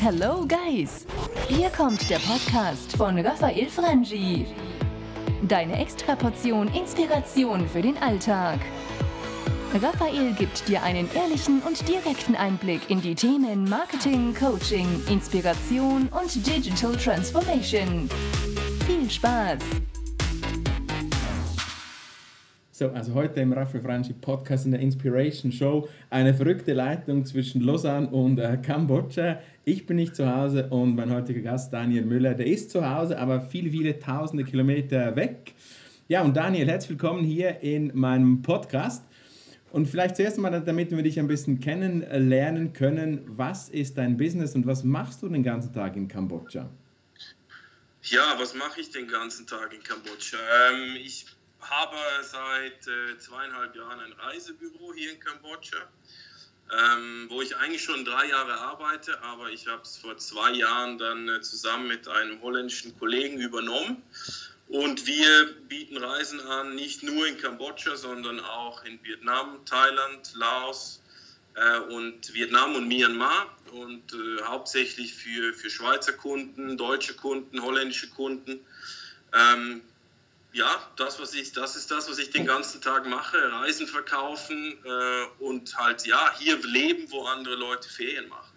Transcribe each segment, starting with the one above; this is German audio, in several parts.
Hello Guys! Hier kommt der Podcast von Raphael Frangi. Deine Extraportion Inspiration für den Alltag. Raphael gibt dir einen ehrlichen und direkten Einblick in die Themen Marketing, Coaching, Inspiration und Digital Transformation. Viel Spaß! So, also heute im Raphael Franchi Podcast in der Inspiration Show eine verrückte Leitung zwischen Lausanne und äh, Kambodscha. Ich bin nicht zu Hause und mein heutiger Gast Daniel Müller, der ist zu Hause, aber viele, viele tausende Kilometer weg. Ja, und Daniel, herzlich willkommen hier in meinem Podcast. Und vielleicht zuerst mal, damit wir dich ein bisschen kennenlernen können, was ist dein Business und was machst du den ganzen Tag in Kambodscha? Ja, was mache ich den ganzen Tag in Kambodscha? Ähm, ich habe seit äh, zweieinhalb Jahren ein Reisebüro hier in Kambodscha, ähm, wo ich eigentlich schon drei Jahre arbeite, aber ich habe es vor zwei Jahren dann äh, zusammen mit einem holländischen Kollegen übernommen. Und wir bieten Reisen an, nicht nur in Kambodscha, sondern auch in Vietnam, Thailand, Laos äh, und Vietnam und Myanmar. Und äh, hauptsächlich für, für Schweizer Kunden, deutsche Kunden, holländische Kunden. Ähm, ja, das, was ich, das ist das, was ich den ganzen Tag mache. Reisen verkaufen äh, und halt, ja, hier leben, wo andere Leute Ferien machen.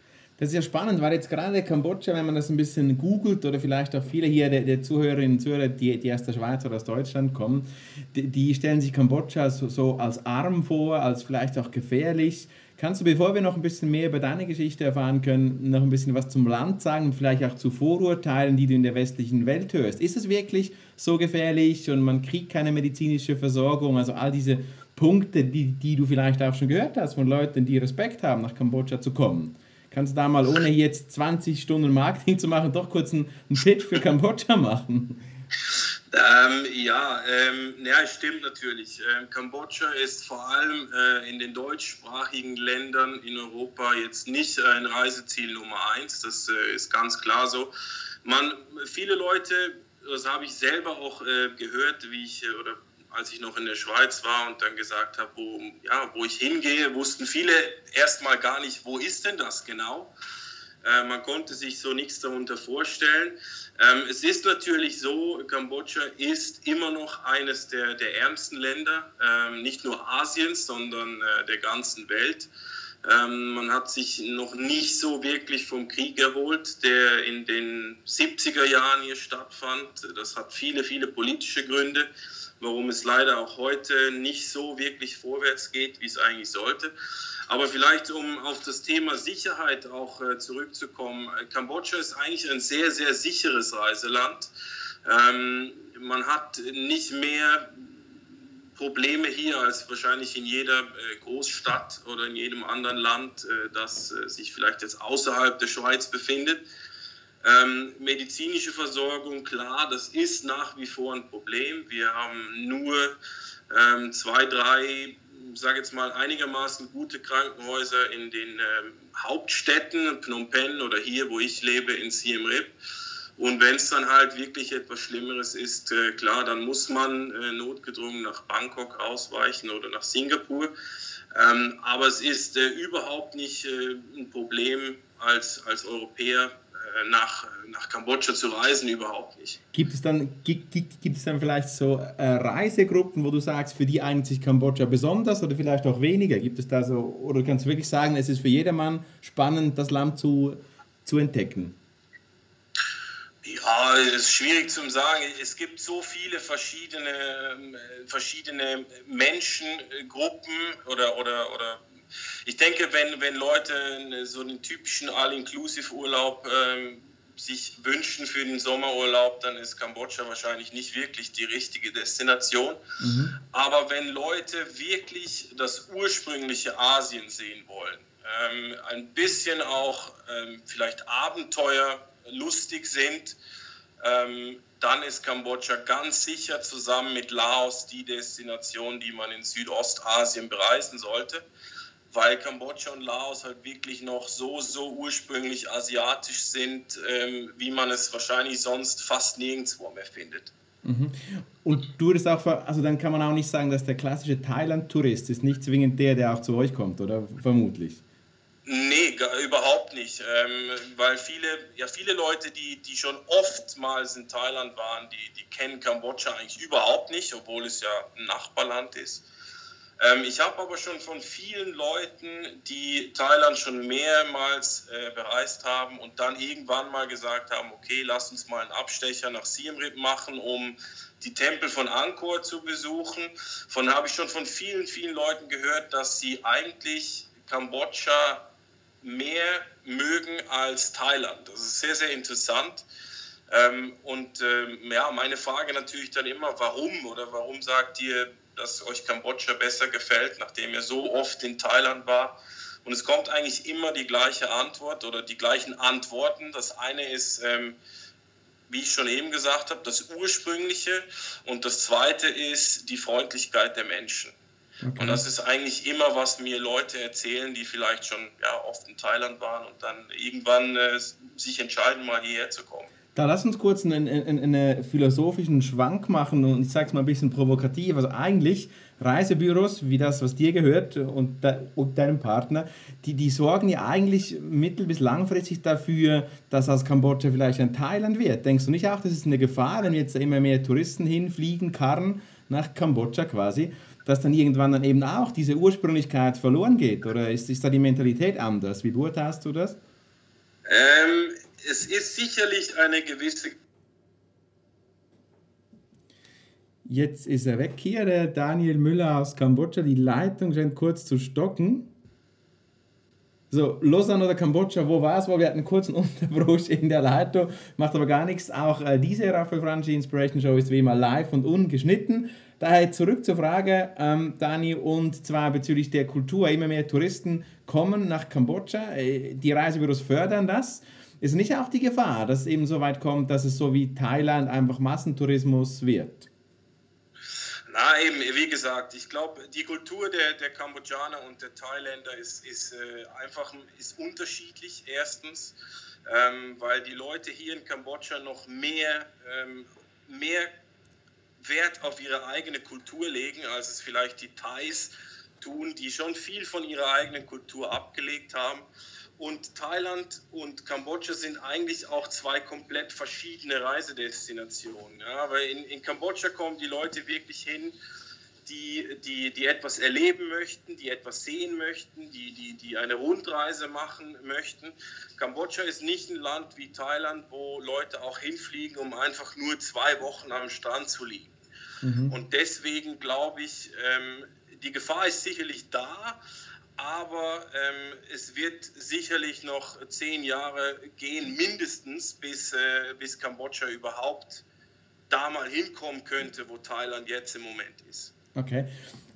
Das ist ja spannend, weil jetzt gerade Kambodscha, wenn man das ein bisschen googelt oder vielleicht auch viele hier der, der Zuhörerinnen und Zuhörer, die, die aus der Schweiz oder aus Deutschland kommen, die, die stellen sich Kambodscha so, so als arm vor, als vielleicht auch gefährlich. Kannst du, bevor wir noch ein bisschen mehr über deine Geschichte erfahren können, noch ein bisschen was zum Land sagen und vielleicht auch zu Vorurteilen, die du in der westlichen Welt hörst? Ist es wirklich so gefährlich und man kriegt keine medizinische Versorgung? Also all diese Punkte, die, die du vielleicht auch schon gehört hast von Leuten, die Respekt haben, nach Kambodscha zu kommen. Kannst du da mal, ohne jetzt 20 Stunden Marketing zu machen, doch kurz einen, einen Pitch für Kambodscha machen? Ähm, ja, ähm, ja, stimmt natürlich. Ähm, Kambodscha ist vor allem äh, in den deutschsprachigen Ländern in Europa jetzt nicht ein Reiseziel Nummer eins. Das äh, ist ganz klar so. Man, viele Leute, das habe ich selber auch äh, gehört, wie ich äh, oder als ich noch in der Schweiz war und dann gesagt habe, wo, ja, wo ich hingehe, wussten viele erstmal gar nicht, wo ist denn das genau? Äh, man konnte sich so nichts darunter vorstellen. Ähm, es ist natürlich so, Kambodscha ist immer noch eines der, der ärmsten Länder, ähm, nicht nur Asiens, sondern äh, der ganzen Welt. Ähm, man hat sich noch nicht so wirklich vom Krieg erholt, der in den 70er Jahren hier stattfand. Das hat viele, viele politische Gründe, warum es leider auch heute nicht so wirklich vorwärts geht, wie es eigentlich sollte. Aber vielleicht, um auf das Thema Sicherheit auch äh, zurückzukommen, äh, Kambodscha ist eigentlich ein sehr, sehr sicheres Reiseland. Ähm, man hat nicht mehr Probleme hier als wahrscheinlich in jeder äh, Großstadt oder in jedem anderen Land, äh, das äh, sich vielleicht jetzt außerhalb der Schweiz befindet. Ähm, medizinische Versorgung, klar, das ist nach wie vor ein Problem. Wir haben nur ähm, zwei, drei sage jetzt mal, einigermaßen gute Krankenhäuser in den ähm, Hauptstädten, Phnom Penh oder hier, wo ich lebe, in Siem Reap. Und wenn es dann halt wirklich etwas Schlimmeres ist, äh, klar, dann muss man äh, notgedrungen nach Bangkok ausweichen oder nach Singapur. Ähm, aber es ist äh, überhaupt nicht äh, ein Problem als, als Europäer äh, nach, nach Kambodscha zu reisen, überhaupt nicht. Gibt es dann, gibt, gibt es dann vielleicht so äh, Reisegruppen, wo du sagst, für die eignet sich Kambodscha besonders oder vielleicht auch weniger? Gibt es da so, oder kannst du wirklich sagen, es ist für jedermann spannend, das Land zu, zu entdecken? Ja, es ist schwierig zu sagen. Es gibt so viele verschiedene, ähm, verschiedene Menschengruppen oder, oder, oder ich denke, wenn, wenn Leute so einen typischen All-Inclusive-Urlaub ähm, sich wünschen für den Sommerurlaub, dann ist Kambodscha wahrscheinlich nicht wirklich die richtige Destination. Mhm. Aber wenn Leute wirklich das ursprüngliche Asien sehen wollen, ähm, ein bisschen auch ähm, vielleicht abenteuerlustig sind, ähm, dann ist Kambodscha ganz sicher zusammen mit Laos die Destination, die man in Südostasien bereisen sollte weil Kambodscha und Laos halt wirklich noch so, so ursprünglich asiatisch sind, ähm, wie man es wahrscheinlich sonst fast nirgendwo mehr findet. Mhm. Und du würdest auch, also dann kann man auch nicht sagen, dass der klassische Thailand-Tourist ist nicht zwingend der, der auch zu euch kommt, oder vermutlich? Nee, überhaupt nicht, ähm, weil viele, ja, viele Leute, die, die schon oftmals in Thailand waren, die, die kennen Kambodscha eigentlich überhaupt nicht, obwohl es ja ein Nachbarland ist. Ähm, ich habe aber schon von vielen Leuten, die Thailand schon mehrmals äh, bereist haben und dann irgendwann mal gesagt haben, okay, lass uns mal einen Abstecher nach Siem Reap machen, um die Tempel von Angkor zu besuchen. Von habe ich schon von vielen, vielen Leuten gehört, dass sie eigentlich Kambodscha mehr mögen als Thailand. Das ist sehr, sehr interessant. Ähm, und ähm, ja, meine Frage natürlich dann immer, warum oder warum sagt ihr, dass euch Kambodscha besser gefällt, nachdem ihr so oft in Thailand war. Und es kommt eigentlich immer die gleiche Antwort oder die gleichen Antworten. Das eine ist, ähm, wie ich schon eben gesagt habe, das Ursprüngliche. Und das zweite ist die Freundlichkeit der Menschen. Okay. Und das ist eigentlich immer, was mir Leute erzählen, die vielleicht schon ja, oft in Thailand waren und dann irgendwann äh, sich entscheiden, mal hierher zu kommen. Da lass uns kurz einen, einen, einen philosophischen Schwank machen und ich sage es mal ein bisschen provokativ. Also eigentlich Reisebüros, wie das, was dir gehört und, de, und deinem Partner, die, die sorgen ja eigentlich mittel- bis langfristig dafür, dass aus Kambodscha vielleicht ein Thailand wird. Denkst du nicht auch, das ist eine Gefahr, wenn jetzt immer mehr Touristen hinfliegen, karren nach Kambodscha quasi, dass dann irgendwann dann eben auch diese Ursprünglichkeit verloren geht? Oder ist, ist da die Mentalität anders? Wie beurteilst du das? Ähm, es ist sicherlich eine gewisse. Jetzt ist er weg hier, der Daniel Müller aus Kambodscha. Die Leitung scheint kurz zu stocken. So, Lausanne oder Kambodscha, wo war es? Wir hatten einen kurzen Unterbruch in der Leitung, macht aber gar nichts. Auch äh, diese Raphael Franchi Inspiration Show ist wie immer live und ungeschnitten. Daher zurück zur Frage, ähm, Dani, und zwar bezüglich der Kultur. Immer mehr Touristen kommen nach Kambodscha. Äh, die Reisebüros fördern das. Ist nicht auch die Gefahr, dass es eben so weit kommt, dass es so wie Thailand einfach Massentourismus wird? Na eben, wie gesagt, ich glaube, die Kultur der, der Kambodschaner und der Thailänder ist, ist äh, einfach ist unterschiedlich. Erstens, ähm, weil die Leute hier in Kambodscha noch mehr, ähm, mehr Wert auf ihre eigene Kultur legen, als es vielleicht die Thais tun, die schon viel von ihrer eigenen Kultur abgelegt haben. Und Thailand und Kambodscha sind eigentlich auch zwei komplett verschiedene Reisedestinationen. Ja, weil in, in Kambodscha kommen die Leute wirklich hin, die, die, die etwas erleben möchten, die etwas sehen möchten, die, die, die eine Rundreise machen möchten. Kambodscha ist nicht ein Land wie Thailand, wo Leute auch hinfliegen, um einfach nur zwei Wochen am Strand zu liegen. Mhm. Und deswegen glaube ich, ähm, die Gefahr ist sicherlich da, aber ähm, es wird sicherlich noch zehn Jahre gehen, mindestens, bis, äh, bis Kambodscha überhaupt da mal hinkommen könnte, wo Thailand jetzt im Moment ist. Okay.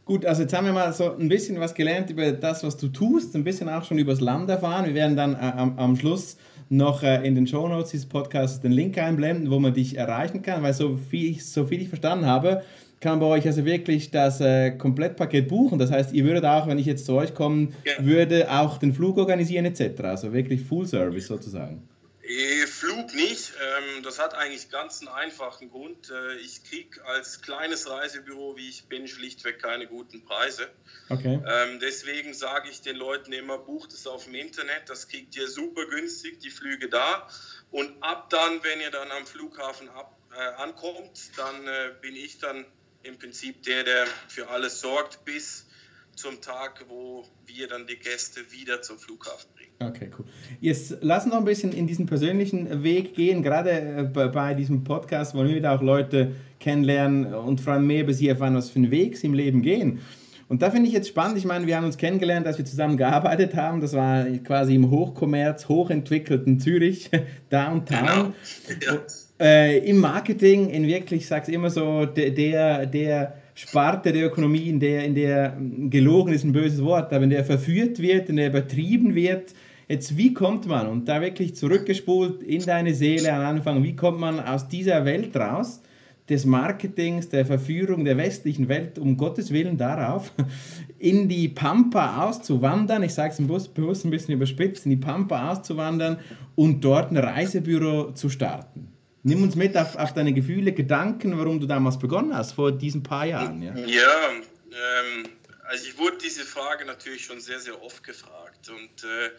Gut, also jetzt haben wir mal so ein bisschen was gelernt über das, was du tust, ein bisschen auch schon über das Land erfahren. Wir werden dann äh, am, am Schluss noch äh, in den Show Notes dieses Podcasts den Link einblenden, wo man dich erreichen kann, weil so viel ich, so viel ich verstanden habe, kann bei euch also wirklich das äh, Komplettpaket buchen. Das heißt, ihr würdet auch, wenn ich jetzt zu euch kommen ja. würde, auch den Flug organisieren etc. Also wirklich Full Service sozusagen. Äh, Flug nicht. Ähm, das hat eigentlich ganz einen einfachen Grund. Äh, ich kriege als kleines Reisebüro, wie ich bin, schlichtweg keine guten Preise. Okay. Ähm, deswegen sage ich den Leuten immer, bucht es auf dem Internet. Das kriegt ihr super günstig, die Flüge da. Und ab dann, wenn ihr dann am Flughafen ab, äh, ankommt, dann äh, bin ich dann im Prinzip der, der für alles sorgt, bis zum Tag, wo wir dann die Gäste wieder zum Flughafen bringen. Okay, cool. Jetzt lass uns noch ein bisschen in diesen persönlichen Weg gehen. Gerade äh, bei diesem Podcast wollen wir wieder auch Leute kennenlernen und vor allem mehr über sie erfahren, was für einen Weg sie im Leben gehen. Und da finde ich jetzt spannend, ich meine, wir haben uns kennengelernt, als wir zusammen gearbeitet haben. Das war quasi im Hochkommerz, hochentwickelten Zürich, Downtown. Genau. Ja äh, im Marketing, in wirklich, ich sage es immer so, der, der Sparte der Ökonomie, in der, in der gelogen ist ein böses Wort, aber in der verführt wird, in der übertrieben wird, Jetzt, wie kommt man, und da wirklich zurückgespult in deine Seele am Anfang, wie kommt man aus dieser Welt raus, des Marketings, der Verführung der westlichen Welt, um Gottes Willen darauf, in die Pampa auszuwandern, ich sage es bewusst ein bisschen überspitzt, in die Pampa auszuwandern und dort ein Reisebüro zu starten? Nimm uns mit auf, auf, deine Gefühle, Gedanken, warum du damals begonnen hast, vor diesen paar Jahren. Ja, ja ähm, also ich wurde diese Frage natürlich schon sehr, sehr oft gefragt. Und äh,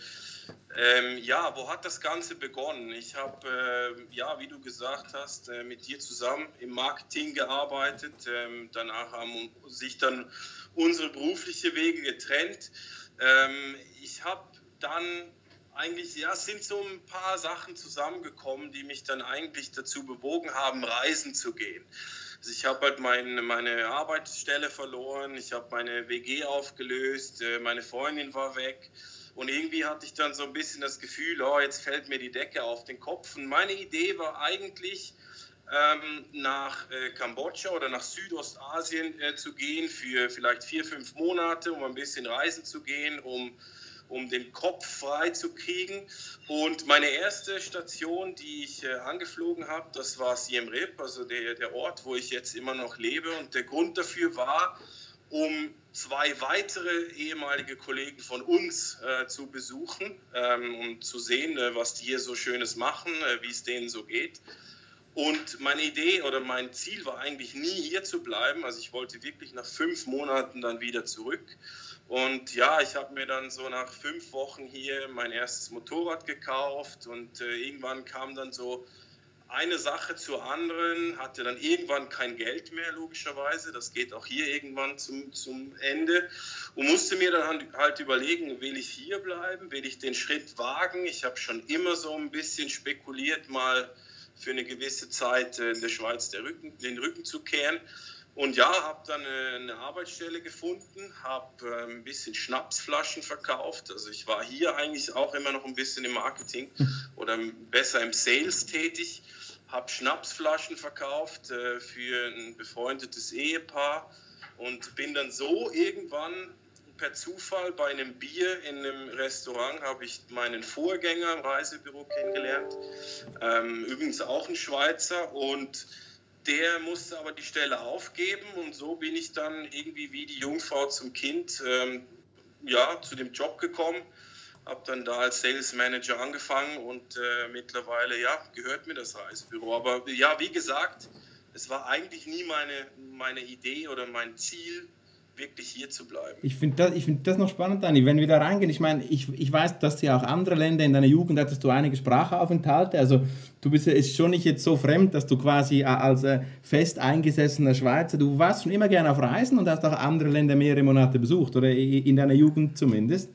Ähm, ja, wo hat das Ganze begonnen? Ich habe, äh, ja, wie du gesagt hast, äh, mit dir zusammen im Marketing gearbeitet. Ähm, danach haben sich dann unsere beruflichen Wege getrennt. Ähm, ich habe dann eigentlich, ja, es sind so ein paar Sachen zusammengekommen, die mich dann eigentlich dazu bewogen haben, reisen zu gehen. Also ich habe halt mein, meine Arbeitsstelle verloren, ich habe meine WG aufgelöst, äh, meine Freundin war weg. Und irgendwie hatte ich dann so ein bisschen das Gefühl, oh, jetzt fällt mir die Decke auf den Kopf. Und meine Idee war eigentlich, ähm, nach äh, Kambodscha oder nach Südostasien äh, zu gehen für vielleicht vier, fünf Monate, um ein bisschen reisen zu gehen, um, um den Kopf frei zu kriegen. Und meine erste Station, die ich äh, angeflogen habe, das war Siem Reap, also der, der Ort, wo ich jetzt immer noch lebe. Und der Grund dafür war, um zwei weitere ehemalige Kollegen von uns äh, zu besuchen, ähm, um zu sehen, äh, was die hier so Schönes machen, äh, wie es denen so geht. Und meine Idee oder mein Ziel war eigentlich nie hier zu bleiben. Also ich wollte wirklich nach fünf Monaten dann wieder zurück. Und ja, ich habe mir dann so nach fünf Wochen hier mein erstes Motorrad gekauft und äh, irgendwann kam dann so eine Sache zur anderen, hatte dann irgendwann kein Geld mehr, logischerweise. Das geht auch hier irgendwann zum, zum Ende. Und musste mir dann halt überlegen, will ich hier bleiben, will ich den Schritt wagen. Ich habe schon immer so ein bisschen spekuliert, mal für eine gewisse Zeit in der Schweiz Rücken, den Rücken zu kehren. Und ja, habe dann eine Arbeitsstelle gefunden, habe äh, ein bisschen Schnapsflaschen verkauft. Also ich war hier eigentlich auch immer noch ein bisschen im Marketing oder besser im Sales tätig habe Schnapsflaschen verkauft äh, für ein befreundetes Ehepaar und bin dann so irgendwann per Zufall bei einem Bier in einem Restaurant habe ich meinen Vorgänger im Reisebüro kennengelernt, ähm, übrigens auch ein Schweizer und der musste aber die Stelle aufgeben und so bin ich dann irgendwie wie die Jungfrau zum Kind ähm, ja, zu dem Job gekommen habe dann da als Sales Manager angefangen und äh, mittlerweile ja, gehört mir das Reisebüro. Aber ja, wie gesagt, es war eigentlich nie meine, meine Idee oder mein Ziel, wirklich hier zu bleiben. Ich finde das, find das noch spannend, Dani, wenn wir da reingehen. Ich meine, ich, ich weiß, dass ja auch andere Länder in deiner Jugend hattest du einige Sprachaufenthalte. Also du bist ist schon nicht jetzt so fremd, dass du quasi als äh, fest eingesessener Schweizer, du warst schon immer gerne auf Reisen und hast auch andere Länder mehrere Monate besucht, oder in deiner Jugend zumindest.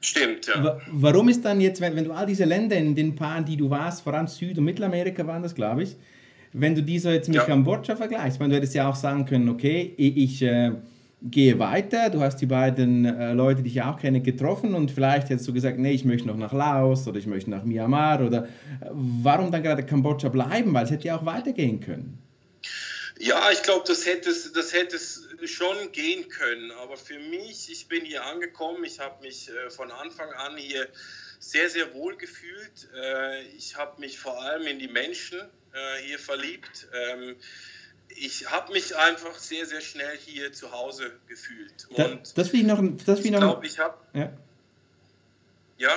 Stimmt, ja. Warum ist dann jetzt, wenn, wenn du all diese Länder in den paar, die du warst, vor allem Süd- und Mittelamerika waren das, glaube ich, wenn du diese jetzt mit ja. Kambodscha vergleichst, meine, du hättest ja auch sagen können, okay, ich, ich äh, gehe weiter, du hast die beiden äh, Leute, die ich auch kenne, getroffen und vielleicht hättest du gesagt, nee, ich möchte noch nach Laos oder ich möchte nach Myanmar oder äh, warum dann gerade Kambodscha bleiben, weil es hätte ja auch weitergehen können. Ja, ich glaube, das hätte, das hätte schon gehen können. Aber für mich, ich bin hier angekommen, ich habe mich äh, von Anfang an hier sehr, sehr wohl gefühlt. Äh, ich habe mich vor allem in die Menschen äh, hier verliebt. Ähm, ich habe mich einfach sehr, sehr schnell hier zu Hause gefühlt. Und das, will ich noch. Das ich glaube, ich habe. Ja. ja.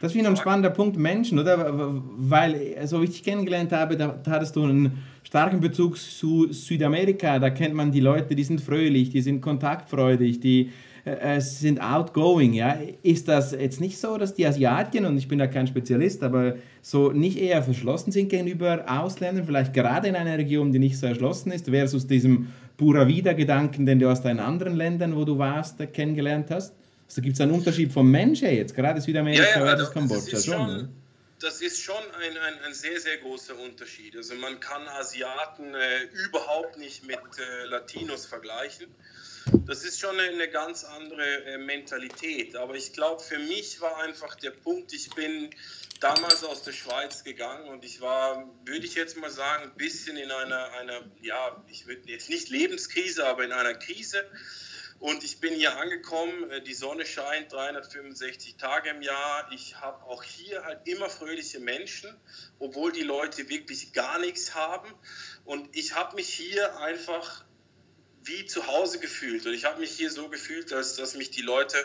Das ist noch ein spannender Punkt, Menschen, oder? Weil, so wie ich dich kennengelernt habe, da, da hattest du einen starken Bezug zu Südamerika. Da kennt man die Leute, die sind fröhlich, die sind kontaktfreudig, die äh, äh, sind outgoing. Ja? Ist das jetzt nicht so, dass die Asiatien, und ich bin da kein Spezialist, aber so nicht eher verschlossen sind gegenüber Ausländern, vielleicht gerade in einer Region, die nicht so erschlossen ist, versus diesem Pura Vida-Gedanken, den du aus deinen anderen Ländern, wo du warst, kennengelernt hast? Also gibt es einen Unterschied vom Menschen jetzt, gerade Südamerika ja, ja, versus Kambodscha schon? Ne? das ist schon ein, ein, ein, sehr, sehr großer Unterschied. Also man kann Asiaten äh, überhaupt nicht mit äh, Latinos vergleichen. Das ist schon eine, eine ganz andere äh, Mentalität. Aber ich glaube, für mich war einfach der Punkt, ich bin damals aus der Schweiz gegangen und ich war, würde ich jetzt mal sagen, ein bisschen in einer, einer ja, ich würde jetzt nicht Lebenskrise, aber in einer Krise und ich bin hier angekommen, äh, die Sonne scheint 365 Tage im Jahr. Ich habe auch hier halt immer fröhliche Menschen, obwohl die Leute wirklich gar nichts haben. Und ich habe mich hier einfach wie zu Hause gefühlt. Und ich habe mich hier so gefühlt, dass, dass mich die Leute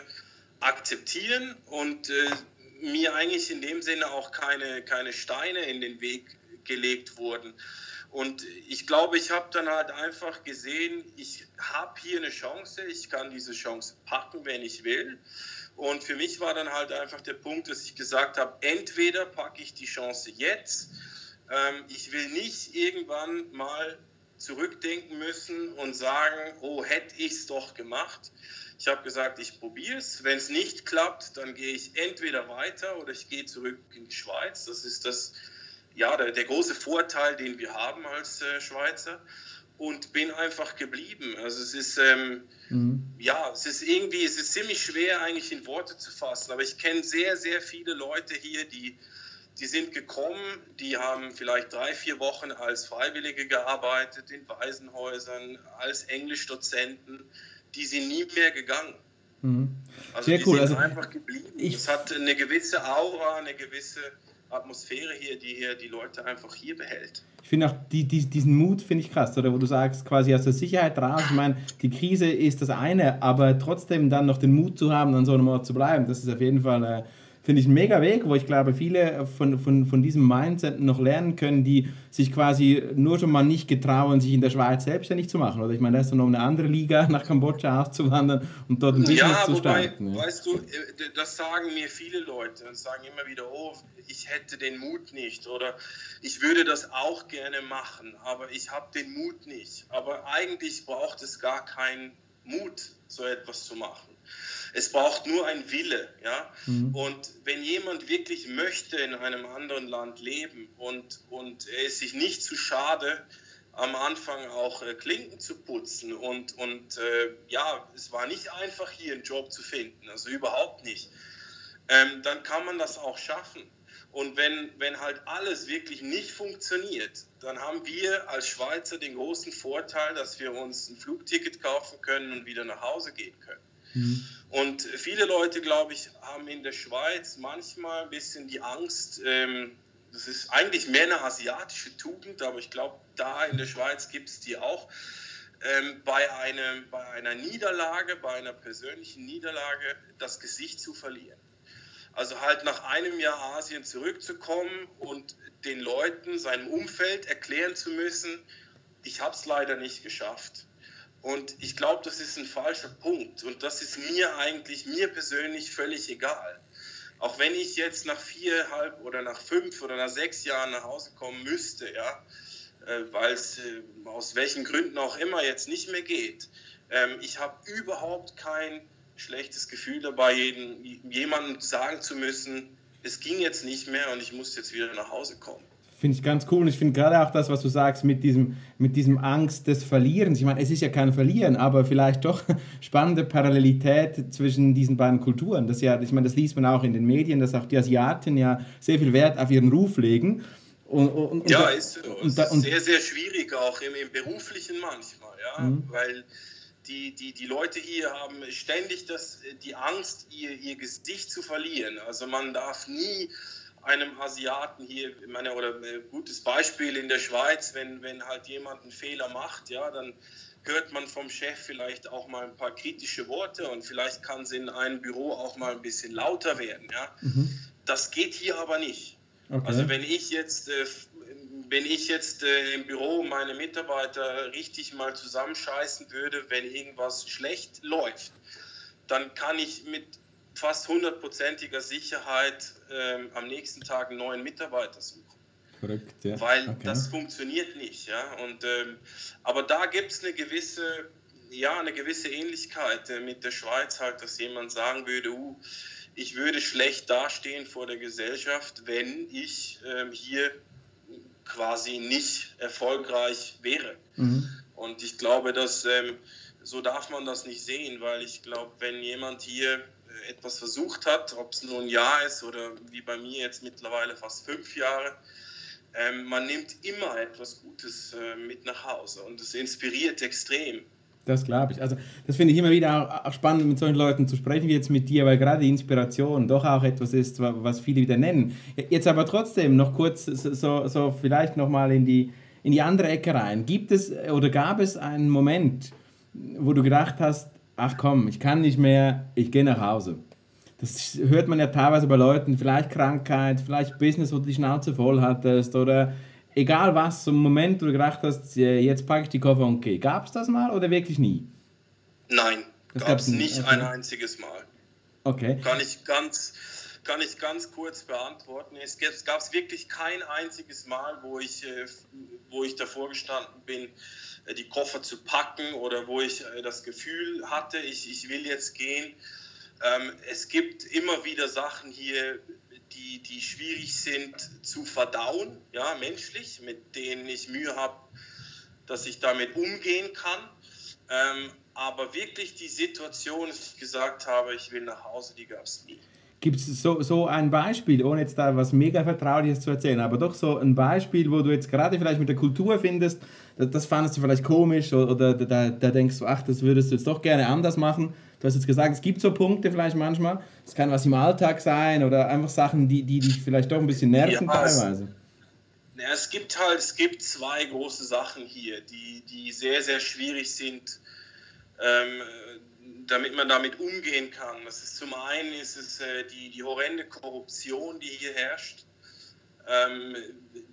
akzeptieren und äh, mir eigentlich in dem Sinne auch keine, keine Steine in den Weg gelegt wurden. Und ich glaube, ich habe dann halt einfach gesehen, ich habe hier eine Chance, ich kann diese Chance packen, wenn ich will. Und für mich war dann halt einfach der Punkt, dass ich gesagt habe, entweder packe ich die Chance jetzt, ähm, ich will nicht irgendwann mal zurückdenken müssen und sagen, oh, hätte ich es doch gemacht. Ich habe gesagt, ich probiere es. Wenn es nicht klappt, dann gehe ich entweder weiter oder ich gehe zurück in die Schweiz. Das ist das, ja, der, der große Vorteil, den wir haben als äh, Schweizer. Und bin einfach geblieben. Also es ist, ähm, mhm. ja, es ist irgendwie, es ist ziemlich schwer eigentlich in Worte zu fassen. Aber ich kenne sehr, sehr viele Leute hier, die die sind gekommen, die haben vielleicht drei, vier Wochen als Freiwillige gearbeitet in Waisenhäusern, als Englischdozenten. Die sind nie mehr gegangen. Mhm. Also Sehr die cool. sind also einfach geblieben. es hat eine gewisse Aura, eine gewisse Atmosphäre hier, die hier die Leute einfach hier behält. Ich finde auch die, die, diesen Mut, finde ich krass, oder wo du sagst, quasi aus der Sicherheit raus. Ich meine, die Krise ist das eine, aber trotzdem dann noch den Mut zu haben, an so einem Ort zu bleiben, das ist auf jeden Fall. Äh, finde ich ein mega Weg, wo ich glaube, viele von, von, von diesem Mindset noch lernen können, die sich quasi nur schon mal nicht getrauen, sich in der Schweiz selbstständig zu machen. Oder ich meine, da ist dann noch eine andere Liga, nach Kambodscha auszuwandern und dort ein Business ja, zu starten. Ja, weißt du, äh, das sagen mir viele Leute und sagen immer wieder, oh, ich hätte den Mut nicht oder ich würde das auch gerne machen, aber ich habe den Mut nicht. Aber eigentlich braucht es gar keinen Mut, so etwas zu machen. Es braucht nur ein Wille. Ja? Mhm. Und wenn jemand wirklich möchte in einem anderen Land leben und, und er ist sich nicht zu schade, am Anfang auch äh, Klinken zu putzen und, und äh, ja, es war nicht einfach hier einen Job zu finden, also überhaupt nicht, ähm, dann kann man das auch schaffen. Und wenn, wenn halt alles wirklich nicht funktioniert, dann haben wir als Schweizer den großen Vorteil, dass wir uns ein Flugticket kaufen können und wieder nach Hause gehen können. Mhm. Und viele Leute, glaube ich, haben in der Schweiz manchmal ein bisschen die Angst, ähm, das ist eigentlich mehr eine asiatische Tugend, aber ich glaube, da in der Schweiz gibt es die auch, ähm, bei, einem, bei einer Niederlage, bei einer persönlichen Niederlage das Gesicht zu verlieren. Also halt nach einem Jahr Asien zurückzukommen und den Leuten, seinem Umfeld erklären zu müssen, ich habe es leider nicht geschafft. Und ich glaube, das ist ein falscher Punkt. Und das ist mir eigentlich, mir persönlich völlig egal. Auch wenn ich jetzt nach viereinhalb oder nach fünf oder nach sechs Jahren nach Hause kommen müsste, ja, äh, weil es äh, aus welchen Gründen auch immer jetzt nicht mehr geht. Ähm, ich habe überhaupt kein schlechtes Gefühl dabei, jeden, jemandem sagen zu müssen, es ging jetzt nicht mehr und ich muss jetzt wieder nach Hause kommen. Finde ich ganz cool. Und ich finde gerade auch das, was du sagst mit diesem, mit diesem Angst des Verlierens. Ich meine, es ist ja kein Verlieren, aber vielleicht doch spannende Parallelität zwischen diesen beiden Kulturen. Das ja, ich meine, das liest man auch in den Medien, dass auch die Asiaten ja sehr viel Wert auf ihren Ruf legen. Und, und, ja, ist, und, ist sehr, sehr schwierig auch im, im Beruflichen manchmal, ja, mhm. weil die, die, die Leute hier haben ständig das, die Angst, ihr, ihr Gesicht zu verlieren. Also man darf nie einem Asiaten hier, ich meine, oder ein äh, gutes Beispiel in der Schweiz, wenn, wenn halt jemand einen Fehler macht, ja, dann hört man vom Chef vielleicht auch mal ein paar kritische Worte und vielleicht kann es in einem Büro auch mal ein bisschen lauter werden, ja. Mhm. Das geht hier aber nicht. Okay. Also wenn ich jetzt, äh, wenn ich jetzt äh, im Büro meine Mitarbeiter richtig mal zusammenscheißen würde, wenn irgendwas schlecht läuft, dann kann ich mit fast hundertprozentiger Sicherheit ähm, am nächsten Tag einen neuen Mitarbeiter suchen. Verrückt, ja. Weil okay. das funktioniert nicht. Ja? Und, ähm, aber da gibt es eine gewisse, ja, eine gewisse Ähnlichkeit äh, mit der Schweiz, halt, dass jemand sagen würde, uh, ich würde schlecht dastehen vor der Gesellschaft, wenn ich ähm, hier quasi nicht erfolgreich wäre. Mhm. Und ich glaube, dass ähm, so darf man das nicht sehen, weil ich glaube, wenn jemand hier etwas versucht hat, ob es nur ein Jahr ist oder wie bei mir jetzt mittlerweile fast fünf Jahre, ähm, man nimmt immer etwas Gutes äh, mit nach Hause und es inspiriert extrem. Das glaube ich. Also das finde ich immer wieder auch spannend, mit solchen Leuten zu sprechen, wie jetzt mit dir, weil gerade Inspiration doch auch etwas ist, was viele wieder nennen. Jetzt aber trotzdem noch kurz so, so vielleicht nochmal in die, in die andere Ecke rein. Gibt es oder gab es einen Moment, wo du gedacht hast, ach komm, ich kann nicht mehr, ich gehe nach Hause. Das hört man ja teilweise bei Leuten, vielleicht Krankheit, vielleicht Business, wo du die Schnauze voll hattest oder egal was, so ein Moment, wo du gedacht hast, jetzt packe ich die Koffer und gehe. Gab es das mal oder wirklich nie? Nein, gab es nicht okay. ein einziges Mal. Okay. Kann ich ganz, kann ich ganz kurz beantworten. Es gab es wirklich kein einziges Mal, wo ich, äh, wo ich davor gestanden bin, äh, die Koffer zu packen oder wo ich äh, das Gefühl hatte, ich, ich will jetzt gehen. Ähm, es gibt immer wieder Sachen hier, die, die schwierig sind zu verdauen, ja, menschlich, mit denen ich Mühe habe, dass ich damit umgehen kann. Ähm, aber wirklich die Situation, dass ich gesagt habe, ich will nach Hause, die gab es nie. Gibt es so, so ein Beispiel, ohne jetzt da was mega Vertrauliches zu erzählen, aber doch so ein Beispiel, wo du jetzt gerade vielleicht mit der Kultur findest, das, das fandest du vielleicht komisch oder, oder da, da denkst du, ach, das würdest du jetzt doch gerne anders machen. Du hast jetzt gesagt, es gibt so Punkte vielleicht manchmal. Es kann was im Alltag sein oder einfach Sachen, die, die dich vielleicht doch ein bisschen nerven ja, teilweise. Es, ja, es gibt halt, es gibt zwei große Sachen hier, die, die sehr, sehr schwierig sind. Ähm, damit man damit umgehen kann. Das ist zum einen ist es äh, die, die horrende Korruption, die hier herrscht. Ähm,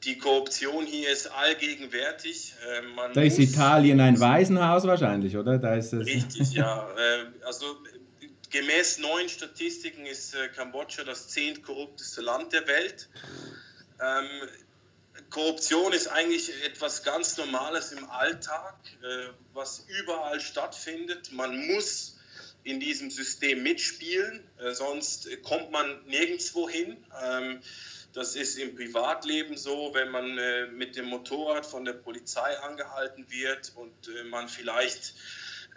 die Korruption hier ist allgegenwärtig. Äh, da ist Italien ein Waisenhaus wahrscheinlich, oder? Da ist es richtig, ja. Äh, also gemäß neuen Statistiken ist äh, Kambodscha das zehnt korrupteste Land der Welt. Ähm, Korruption ist eigentlich etwas ganz Normales im Alltag, äh, was überall stattfindet. Man muss in diesem System mitspielen, äh, sonst kommt man nirgendwo hin. Ähm, das ist im Privatleben so, wenn man äh, mit dem Motorrad von der Polizei angehalten wird und äh, man vielleicht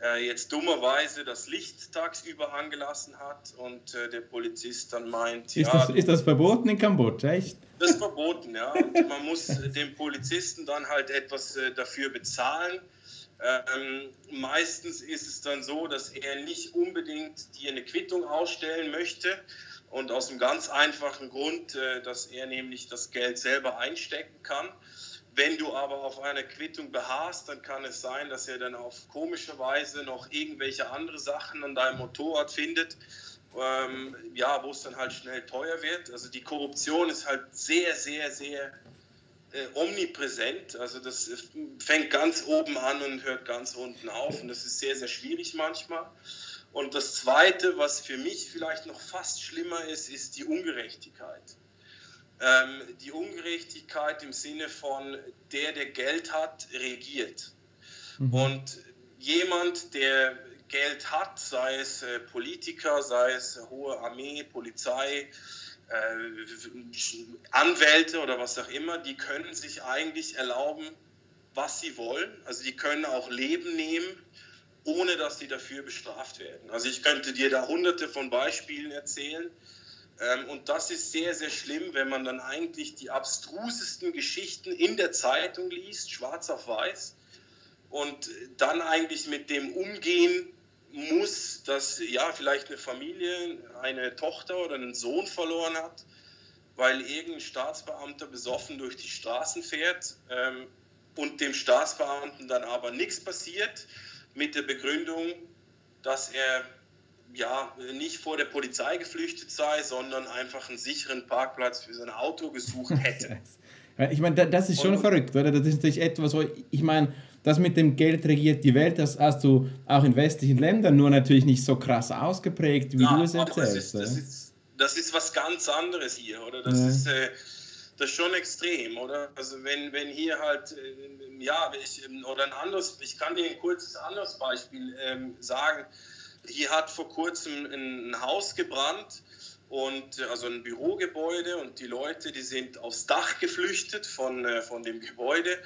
äh, jetzt dummerweise das Licht tagsüber angelassen hat und äh, der Polizist dann meint, ist, ja, das, ist das verboten in Kambodscha, echt? Das ist verboten, ja. Und man muss dem Polizisten dann halt etwas äh, dafür bezahlen ähm, meistens ist es dann so, dass er nicht unbedingt dir eine Quittung ausstellen möchte. Und aus einem ganz einfachen Grund, äh, dass er nämlich das Geld selber einstecken kann. Wenn du aber auf einer Quittung beharrst, dann kann es sein, dass er dann auf komische Weise noch irgendwelche andere Sachen an deinem Motorrad findet, ähm, ja, wo es dann halt schnell teuer wird. Also die Korruption ist halt sehr, sehr, sehr äh, omnipräsent. Also das fängt ganz oben an und hört ganz unten auf. Und das ist sehr, sehr schwierig manchmal. Und das Zweite, was für mich vielleicht noch fast schlimmer ist, ist die Ungerechtigkeit. Ähm, die Ungerechtigkeit im Sinne von der, der Geld hat, regiert. Mhm. Und jemand, der Geld hat, sei es äh, Politiker, sei es hohe Armee, Polizei, äh, Anwälte oder was auch immer, die können sich eigentlich erlauben, was sie wollen. Also die können auch Leben nehmen, ohne dass sie dafür bestraft werden. Also ich könnte dir da hunderte von Beispielen erzählen. Ähm, und das ist sehr, sehr schlimm, wenn man dann eigentlich die abstrusesten Geschichten in der Zeitung liest, schwarz auf weiß, und dann eigentlich mit dem umgehen muss, dass ja vielleicht eine Familie eine Tochter oder einen Sohn verloren hat, weil irgendein Staatsbeamter besoffen durch die Straßen fährt ähm, und dem Staatsbeamten dann aber nichts passiert mit der Begründung, dass er ja nicht vor der Polizei geflüchtet sei, sondern einfach einen sicheren Parkplatz für sein Auto gesucht hätte. ich meine, das ist schon und, verrückt, oder? Das ist natürlich etwas, wo ich meine, das mit dem Geld regiert die Welt, das hast du auch in westlichen Ländern, nur natürlich nicht so krass ausgeprägt, wie ja, du es erzählst. Das ist, das, ist, das ist, was ganz anderes hier, oder? Das ja. ist. Äh, das ist schon extrem, oder? Also wenn, wenn hier halt, äh, ja, ich, oder ein anderes, ich kann dir ein kurzes anderes Beispiel ähm, sagen. Hier hat vor kurzem ein, Haus gebrannt und also ein Bürogebäude und die Leute, die sind aufs Dach geflüchtet von, äh, von dem Gebäude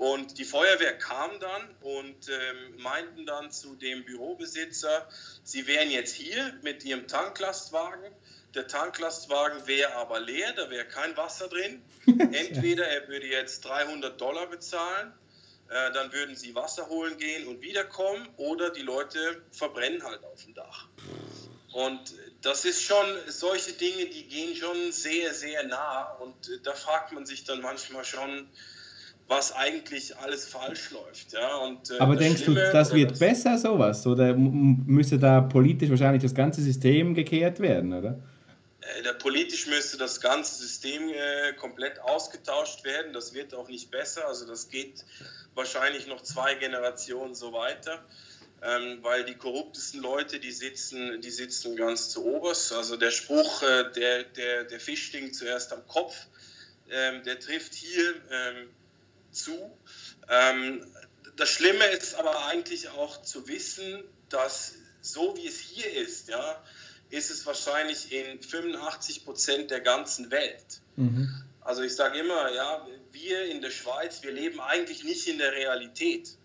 und die Feuerwehr kam dann und ähm, meinten dann zu dem Bürobesitzer, sie wären jetzt hier mit ihrem Tanklastwagen. Der Tanklastwagen wäre aber leer, da wäre kein Wasser drin. Entweder er würde jetzt 300 Dollar bezahlen, äh, dann würden sie Wasser holen gehen und wiederkommen, oder die Leute verbrennen halt auf dem Dach. Und das ist schon, solche Dinge, die gehen schon sehr, sehr nah. Und äh, da fragt man sich dann manchmal schon, was eigentlich alles falsch läuft. Ja? Und, äh, Aber denkst Schlimme, du, das wird das besser, sowas? Oder müsste da politisch wahrscheinlich das ganze System gekehrt werden, oder? Äh, politisch müsste das ganze System äh, komplett ausgetauscht werden. Das wird auch nicht besser. Also das geht wahrscheinlich noch zwei Generationen so weiter. ähm, weil die korruptesten Leute, die sitzen, die sitzen ganz zu oberst. Also der Spruch, äh, der, der, der Fisch stinkt zuerst am Kopf, ähm, der trifft hier ähm, zu. Ähm, das Schlimme ist aber eigentlich auch zu wissen, dass so wie es hier ist, ja, ist es wahrscheinlich in 85 Prozent der ganzen Welt. Mhm. Also ich sage immer, ja, wir in der Schweiz, wir leben eigentlich nicht in der Realität.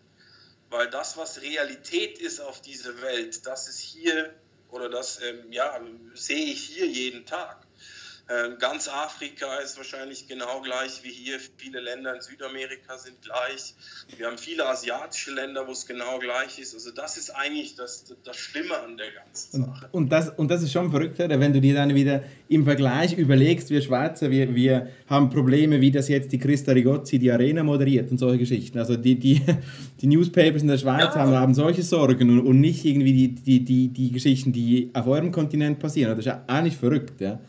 Weil das, was Realität ist auf dieser Welt, das ist hier oder das ähm, ja, sehe ich hier jeden Tag. Ähm, ganz Afrika ist wahrscheinlich genau gleich wie hier. Viele Länder in Südamerika sind gleich. Wir haben viele asiatische Länder, wo es genau gleich ist. Also das ist eigentlich das, das Schlimme an der ganzen Sache. Und, und, das, und das ist schon verrückt, wenn du dir dann wieder im Vergleich überlegst, wir Schweizer, wir, wir haben Probleme, wie das jetzt die Christa Rigozzi die Arena moderiert und solche Geschichten. Also die, die, die Newspapers in der Schweiz ja. haben, haben solche Sorgen und, und nicht irgendwie die, die, die, die Geschichten, die auf eurem Kontinent passieren. Das ist ja eigentlich verrückt, ja.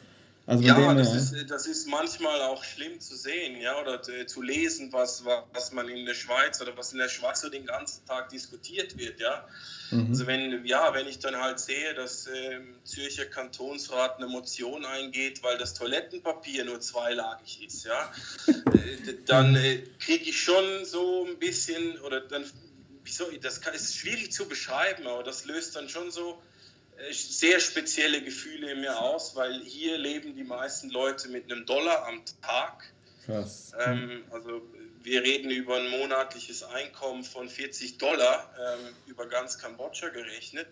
Also ja, das, ist, das ist manchmal auch schlimm zu sehen, ja, oder zu lesen, was, was man in der Schweiz oder was in der Schweiz so den ganzen Tag diskutiert wird, ja. Mhm. Also wenn, ja, wenn ich dann halt sehe, dass äh, Zürcher Kantonsrat eine Motion eingeht, weil das Toilettenpapier nur zweilagig ist, ja, äh, dann äh, kriege ich schon so ein bisschen, oder dann, wieso, das kann, ist schwierig zu beschreiben, aber das löst dann schon so sehr spezielle Gefühle in mir aus, weil hier leben die meisten Leute mit einem Dollar am Tag. Krass. Ähm, also wir reden über ein monatliches Einkommen von 40 Dollar ähm, über ganz Kambodscha gerechnet.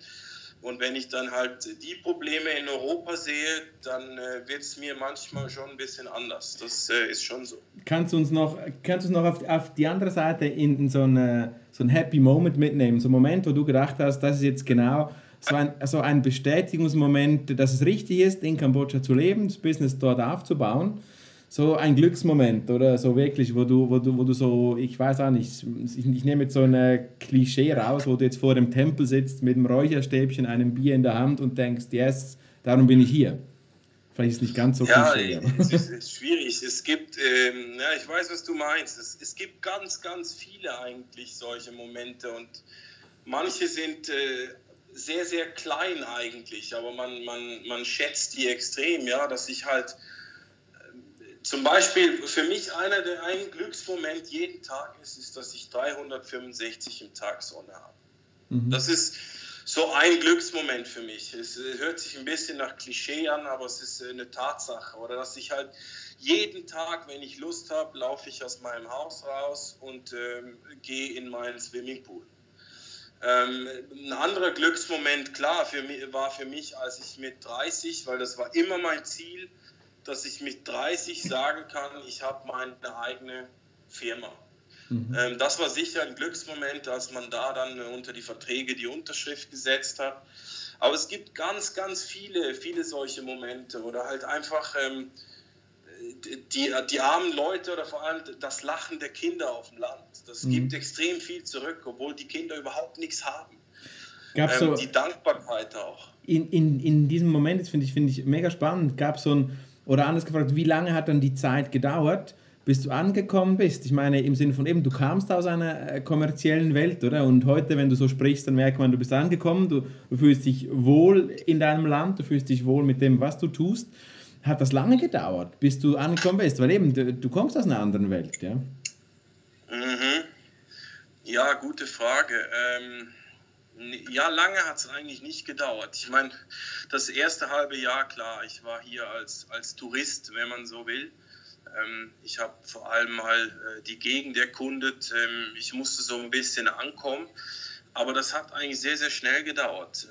Und wenn ich dann halt die Probleme in Europa sehe, dann äh, wird es mir manchmal schon ein bisschen anders. Das äh, ist schon so. Kannst du uns noch, kannst du uns noch auf, auf die andere Seite in, in so, eine, so ein Happy Moment mitnehmen? So ein Moment, wo du gedacht hast, das ist jetzt genau so ein, so ein Bestätigungsmoment, dass es richtig ist, in Kambodscha zu leben, das Business dort aufzubauen. So ein Glücksmoment oder so wirklich, wo du, wo du, wo du so, ich weiß auch nicht, ich, ich nehme jetzt so ein Klischee raus, wo du jetzt vor dem Tempel sitzt mit einem Räucherstäbchen, einem Bier in der Hand und denkst, yes, darum bin ich hier. Vielleicht ist es nicht ganz so ja, Klischee. es ist, ist, schwierig. Es gibt, ähm, ja, ich weiß, was du meinst. Es, es gibt ganz, ganz viele eigentlich solche Momente und manche sind äh, sehr, sehr klein eigentlich, aber man, man, man schätzt die extrem, ja, dass ich halt äh, zum Beispiel für mich einer der ein Glücksmoment jeden Tag ist, ist, dass ich 365 im Tag Sonne habe. Mhm. Das ist so ein Glücksmoment für mich. Es äh, hört sich ein bisschen nach Klischee an, aber es ist äh, eine Tatsache. Oder dass ich halt jeden Tag, wenn ich Lust habe, laufe ich aus meinem Haus raus und ähm, gehe in meinen Swimmingpool. Ähm, ein anderer Glücksmoment, klar, für mich, war für mich, als ich mit 30, weil das war immer mein Ziel, dass ich mit 30 sagen kann, ich habe meine eigene Firma. Mhm. Ähm, das war sicher ein Glücksmoment, als man da dann unter die Verträge die Unterschrift gesetzt hat. Aber es gibt ganz, ganz viele, viele solche Momente oder halt einfach ähm, die, die armen Leute oder vor allem das Lachen der Kinder auf dem Land. Das mhm. gibt extrem viel zurück, obwohl die Kinder überhaupt nichts haben. Gab's ähm, so die Dankbarkeit auch. In, in, in diesem Moment, das finde ich, find ich mega spannend, gab es so ein, oder anders gefragt, wie lange hat dann die Zeit gedauert, bis du angekommen bist? Ich meine, im Sinne von eben, du kamst aus einer äh, kommerziellen Welt, oder? Und heute, wenn du so sprichst, dann merkt man, du bist angekommen, du, du fühlst dich wohl in deinem Land, du fühlst dich wohl mit dem, was du tust hat das lange gedauert, bis du angekommen bist? Weil eben, du, du kommst aus einer anderen Welt, ja? Mhm. Ja, gute Frage. Ähm, ja, lange hat es eigentlich nicht gedauert. Ich meine, das erste halbe Jahr, klar, ich war hier als, als Tourist, wenn man so will. Ähm, ich habe vor allem mal äh, die Gegend erkundet. Ähm, ich musste so ein bisschen ankommen. Aber das hat eigentlich sehr, sehr schnell gedauert.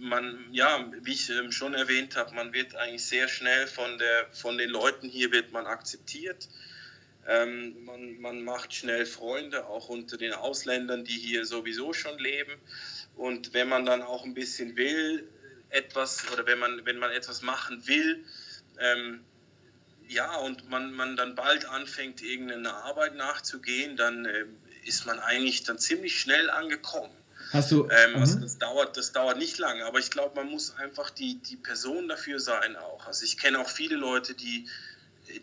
Man, ja, wie ich ähm, schon erwähnt habe, man wird eigentlich sehr schnell von, der, von den Leuten hier wird man akzeptiert. Ähm, man, man macht schnell Freunde, auch unter den Ausländern, die hier sowieso schon leben. Und wenn man dann auch ein bisschen will, etwas, oder wenn man, wenn man etwas machen will, ähm, ja, und man, man dann bald anfängt, irgendeine Arbeit nachzugehen, dann äh, ist man eigentlich dann ziemlich schnell angekommen. Hast du. Ähm, also das dauert, das dauert nicht lange, aber ich glaube, man muss einfach die, die Person dafür sein auch. Also ich kenne auch viele Leute, die,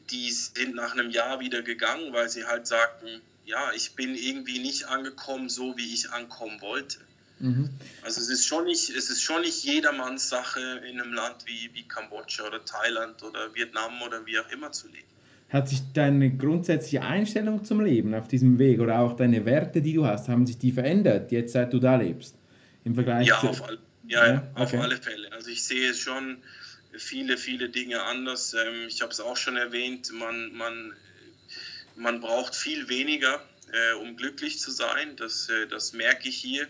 die sind nach einem Jahr wieder gegangen, weil sie halt sagten, ja, ich bin irgendwie nicht angekommen, so wie ich ankommen wollte. Mhm. Also es ist schon nicht, es ist schon nicht jedermanns Sache in einem Land wie, wie Kambodscha oder Thailand oder Vietnam oder wie auch immer zu leben. Hat sich deine grundsätzliche Einstellung zum Leben auf diesem Weg oder auch deine Werte, die du hast, haben sich die verändert, jetzt seit du da lebst? Im Vergleich ja, zu... auf, all, ja, ja okay. auf alle Fälle. Also ich sehe schon viele, viele Dinge anders. Ähm, ich habe es auch schon erwähnt, man, man, man braucht viel weniger, äh, um glücklich zu sein. Das, äh, das merke ich hier.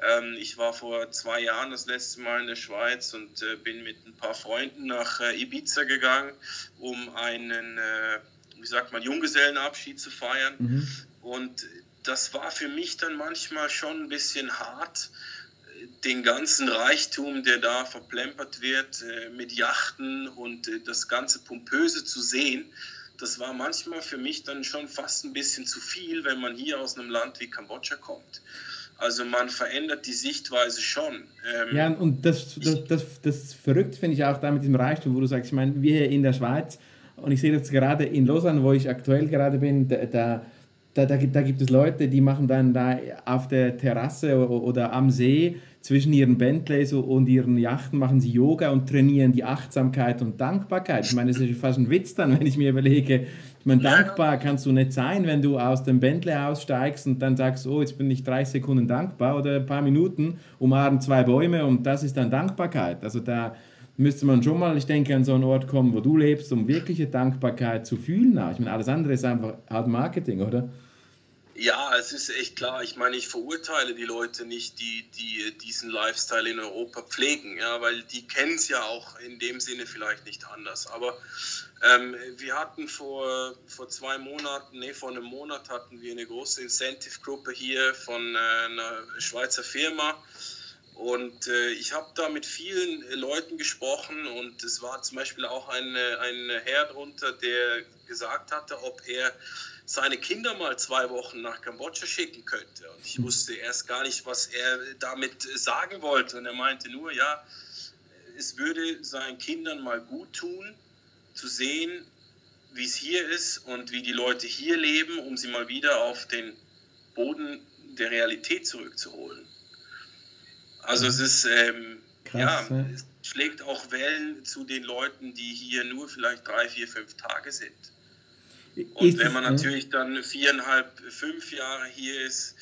Ähm, ich war vor zwei Jahren das letzte Mal in der Schweiz und äh, bin mit ein paar Freunden nach äh, Ibiza gegangen, um einen, äh, wie sagt man, Junggesellenabschied zu feiern. Mhm. Und das war für mich dann manchmal schon ein bisschen hart, den ganzen Reichtum, der da verplempert wird, äh, mit Yachten und äh, das ganze Pompöse zu sehen. Das war manchmal für mich dann schon fast ein bisschen zu viel, wenn man hier aus einem Land wie Kambodscha kommt. Also man verändert die Sichtweise schon. Ähm, ja, und das, das, das, das verrückt finde ich auch da mit dem Reichtum, wo du sagst, ich meine, wir hier in der Schweiz, und ich sehe das gerade in Lausanne, wo ich aktuell gerade bin, da, da, da, da gibt es Leute, die machen dann da auf der Terrasse oder am See zwischen ihren Bentleys und ihren Yachten machen sie Yoga und trainieren die Achtsamkeit und Dankbarkeit. Ich meine, das ist fast ein Witz dann, wenn ich mir überlege, meine, dankbar kannst du nicht sein, wenn du aus dem Bentley aussteigst und dann sagst, oh, jetzt bin ich drei Sekunden dankbar oder ein paar Minuten, umarmen zwei Bäume und das ist dann Dankbarkeit. Also da müsste man schon mal, ich denke, an so einen Ort kommen, wo du lebst, um wirkliche Dankbarkeit zu fühlen. Ich meine, alles andere ist einfach halt Marketing, oder? Ja, es ist echt klar. Ich meine, ich verurteile die Leute nicht, die, die diesen Lifestyle in Europa pflegen, ja, weil die kennen es ja auch in dem Sinne vielleicht nicht anders. Aber ähm, wir hatten vor, vor zwei Monaten, nee, vor einem Monat hatten wir eine große Incentive-Gruppe hier von äh, einer Schweizer Firma. Und äh, ich habe da mit vielen Leuten gesprochen und es war zum Beispiel auch ein, ein Herr drunter, der gesagt hatte, ob er seine Kinder mal zwei Wochen nach Kambodscha schicken könnte. Und ich wusste erst gar nicht, was er damit sagen wollte. Und er meinte nur, ja, es würde seinen Kindern mal gut tun, zu sehen, wie es hier ist und wie die Leute hier leben, um sie mal wieder auf den Boden der Realität zurückzuholen. Also es ist, ähm, Krass, ja, es schlägt auch Wellen zu den Leuten, die hier nur vielleicht drei, vier, fünf Tage sind. Und wenn man natürlich dann viereinhalb, fünf Jahre hier ist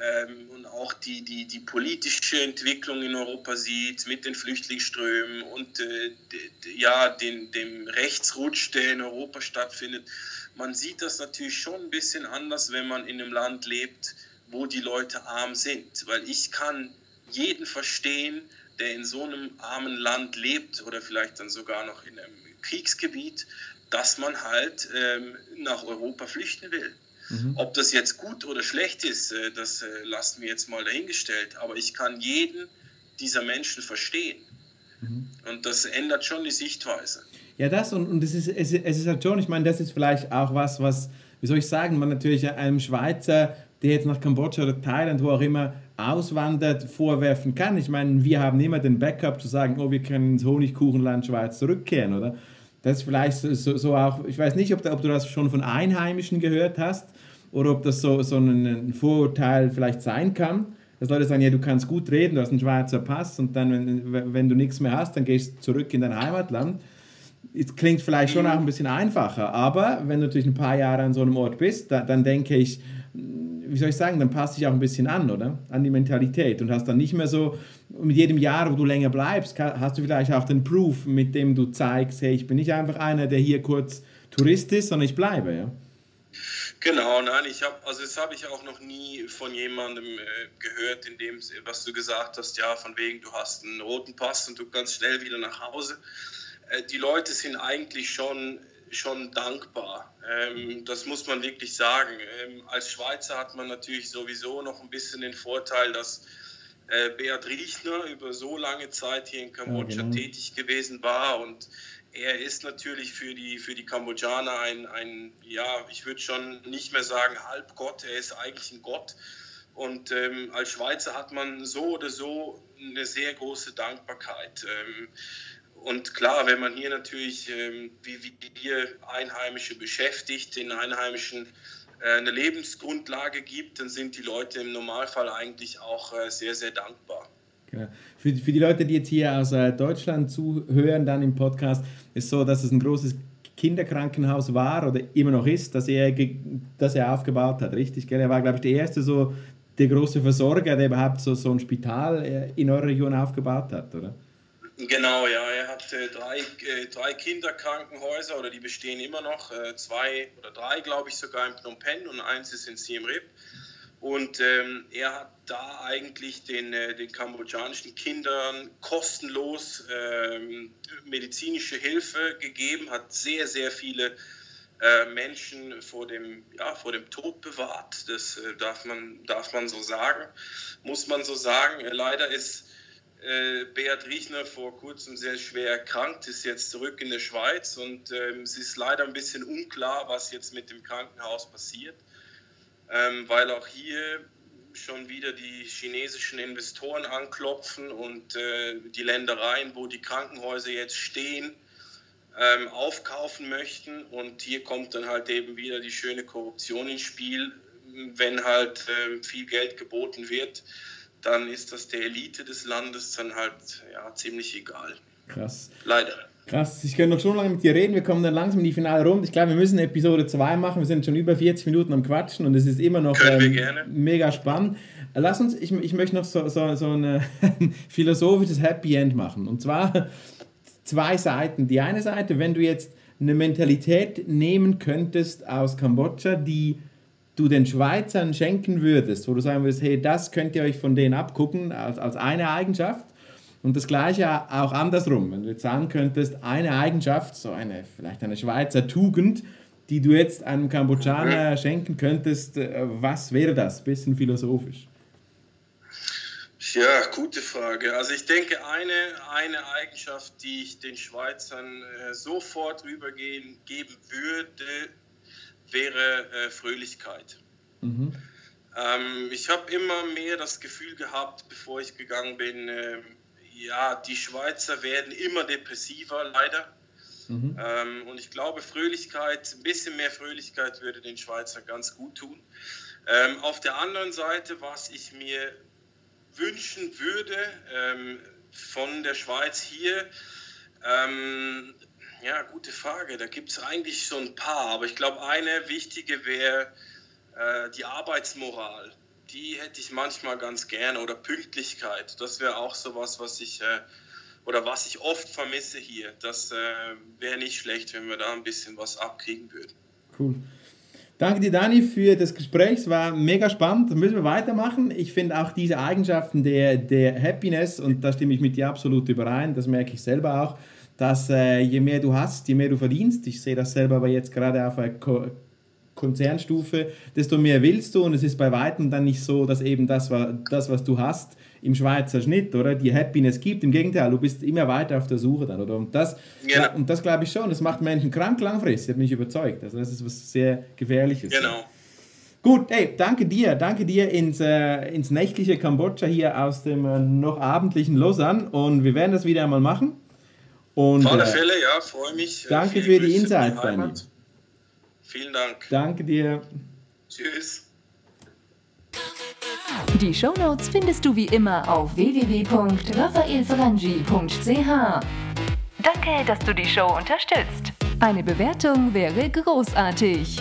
ähm, und auch die, die, die politische Entwicklung in Europa sieht mit den Flüchtlingsströmen und äh, ja, den, dem Rechtsrutsch, der in Europa stattfindet, man sieht das natürlich schon ein bisschen anders, wenn man in einem Land lebt, wo die Leute arm sind. Weil ich kann jeden verstehen, der in so einem armen Land lebt oder vielleicht dann sogar noch in einem Kriegsgebiet dass man halt ähm, nach Europa flüchten will. Mhm. Ob das jetzt gut oder schlecht ist, äh, das äh, lassen wir jetzt mal dahingestellt. Aber ich kann jeden dieser Menschen verstehen. Mhm. Und das ändert schon die Sichtweise. Ja, das und, und es, ist, es, es ist halt schon, ich meine, das ist vielleicht auch was, was, wie soll ich sagen, man natürlich einem Schweizer, der jetzt nach Kambodscha oder Thailand, wo auch immer, auswandert, vorwerfen kann. Ich meine, wir haben immer den Backup zu sagen, oh, wir können ins Honigkuchenland Schweiz zurückkehren, oder? Das ist vielleicht so, so auch, ich weiß nicht, ob, ob, du das schon von Einheimischen gehört hast oder ob das so, so ein Vorurteil vielleicht sein kann. Dass Leute sagen, ja, du kannst gut reden, du hast einen Schweizer Pass und dann, wenn, wenn du nichts mehr hast, dann gehst du zurück in dein Heimatland. Es klingt vielleicht schon auch ein bisschen einfacher, aber wenn du natürlich ein paar Jahre an so einem Ort bist, da, dann denke ich, wie soll ich sagen, dann passt dich auch ein bisschen an, oder? An die Mentalität und hast dann nicht mehr so, mit jedem Jahr, wo du länger bleibst, hast du vielleicht auch den Proof, mit dem du zeigst, hey, ich bin nicht einfach einer, der hier kurz Tourist ist, sondern ich bleibe, ja? Genau, nein, ich habe, also das habe ich auch noch nie von jemandem äh, gehört, in dem, was du gesagt hast, ja, von wegen, du hast einen roten Pass und du kannst schnell wieder nach Hause. Äh, die Leute sind eigentlich schon schon dankbar. Ähm, das muss man wirklich sagen. Ähm, als Schweizer hat man natürlich sowieso noch ein bisschen den Vorteil, dass äh, Beat Riechner über so lange Zeit hier in Kambodscha ja, genau. tätig gewesen war und er ist natürlich für die, für die Kambodschaner ein, ein, ja, ich würde schon nicht mehr sagen Halbgott, er ist eigentlich ein Gott. Und ähm, als Schweizer hat man so oder so eine sehr große Dankbarkeit. Ähm, und klar, wenn man hier natürlich, ähm, wie, wie wir Einheimische beschäftigt, den einheimischen äh, eine Lebensgrundlage gibt, dann sind die Leute im Normalfall eigentlich auch äh, sehr, sehr dankbar. Genau. Für, für die Leute, die jetzt hier aus äh, Deutschland zuhören, dann im Podcast, ist so, dass es ein großes Kinderkrankenhaus war oder immer noch ist, das er, das er aufgebaut hat, richtig? Gell? Er war, glaube ich, der erste so, der große Versorger, der überhaupt so, so ein Spital in eurer Region aufgebaut hat, oder? Genau, ja. Er hat äh, drei, äh, drei Kinderkrankenhäuser oder die bestehen immer noch. Äh, zwei oder drei, glaube ich, sogar in Phnom Penh und eins ist in Siem Reap. Und ähm, er hat da eigentlich den, äh, den kambodschanischen Kindern kostenlos ähm, medizinische Hilfe gegeben, hat sehr, sehr viele äh, Menschen vor dem, ja, vor dem Tod bewahrt. Das äh, darf, man, darf man so sagen, muss man so sagen. leider ist äh, Beat Riechner vor kurzem sehr schwer erkrankt, ist jetzt zurück in der Schweiz und ähm, es ist leider ein bisschen unklar, was jetzt mit dem Krankenhaus passiert, ähm, weil auch hier schon wieder die chinesischen Investoren anklopfen und äh, die Ländereien, wo die Krankenhäuser jetzt stehen, ähm, aufkaufen möchten. Und hier kommt dann halt eben wieder die schöne Korruption ins Spiel, wenn halt äh, viel Geld geboten wird dann ist das der Elite des Landes dann halt ja, ziemlich egal. Krass. Leider. Krass, ich könnte noch schon lange mit dir reden. Wir kommen dann langsam in die finale Runde. Ich glaube, wir müssen Episode 2 machen. Wir sind schon über 40 Minuten am Quatschen und es ist immer noch ähm, mega spannend. Lass uns, ich, ich möchte noch so, so, so ein philosophisches Happy End machen. Und zwar zwei Seiten. Die eine Seite, wenn du jetzt eine Mentalität nehmen könntest aus Kambodscha, die du den Schweizern schenken würdest, wo du sagen würdest, hey, das könnt ihr euch von denen abgucken als, als eine Eigenschaft. Und das gleiche auch andersrum, wenn du jetzt sagen könntest, eine Eigenschaft, so eine, vielleicht eine Schweizer Tugend, die du jetzt einem Kambodschaner schenken könntest, äh, was wäre das? Bisschen philosophisch. Ja, gute Frage. Also ich denke, eine, eine Eigenschaft, die ich den Schweizern äh, sofort rübergeben würde, wäre äh, Fröhlichkeit. Mhm. Ähm, ich habe immer mehr das Gefühl gehabt, bevor ich gegangen bin, äh, ja, die Schweizer werden immer depressiver, leider. Mhm. Ähm, und ich glaube, Fröhlichkeit, ein bisschen mehr Fröhlichkeit würde den Schweizern ganz gut tun. Ähm, auf der anderen Seite, was ich mir wünschen würde ähm, von der Schweiz hier, ähm, ja, gute Frage. Da gibt es eigentlich so ein paar, aber ich glaube, eine wichtige wäre äh, die Arbeitsmoral. Die hätte ich manchmal ganz gerne oder Pünktlichkeit. Das wäre auch sowas, was ich äh, oder was ich oft vermisse hier. Das äh, wäre nicht schlecht, wenn wir da ein bisschen was abkriegen würden. Cool. Danke dir, Dani, für das Gespräch. Es war mega spannend. Das müssen wir weitermachen. Ich finde auch diese Eigenschaften der, der Happiness, und da stimme ich mit dir absolut überein, das merke ich selber auch, dass äh, je mehr du hast, je mehr du verdienst, ich sehe das selber aber jetzt gerade auf einer Ko Konzernstufe, desto mehr willst du und es ist bei weitem dann nicht so, dass eben das, das was du hast, im Schweizer Schnitt, oder? Die Happiness gibt. Im Gegenteil, du bist immer weiter auf der Suche dann, oder? Und das, genau. und das glaube ich schon, das macht Menschen krank langfristig, hat mich überzeugt. Also das ist was sehr Gefährliches. Genau. Gut, hey, danke dir, danke dir ins, äh, ins nächtliche Kambodscha hier aus dem äh, noch abendlichen Lausanne und wir werden das wieder einmal machen. Und, Auf alle äh, Fälle, ja, freue mich. Äh, danke für die Insights, Dani. Vielen Dank. Danke dir. Tschüss. Die Shownotes findest du wie immer auf www.raphaelfrangi.ch. Danke, dass du die Show unterstützt. Eine Bewertung wäre großartig.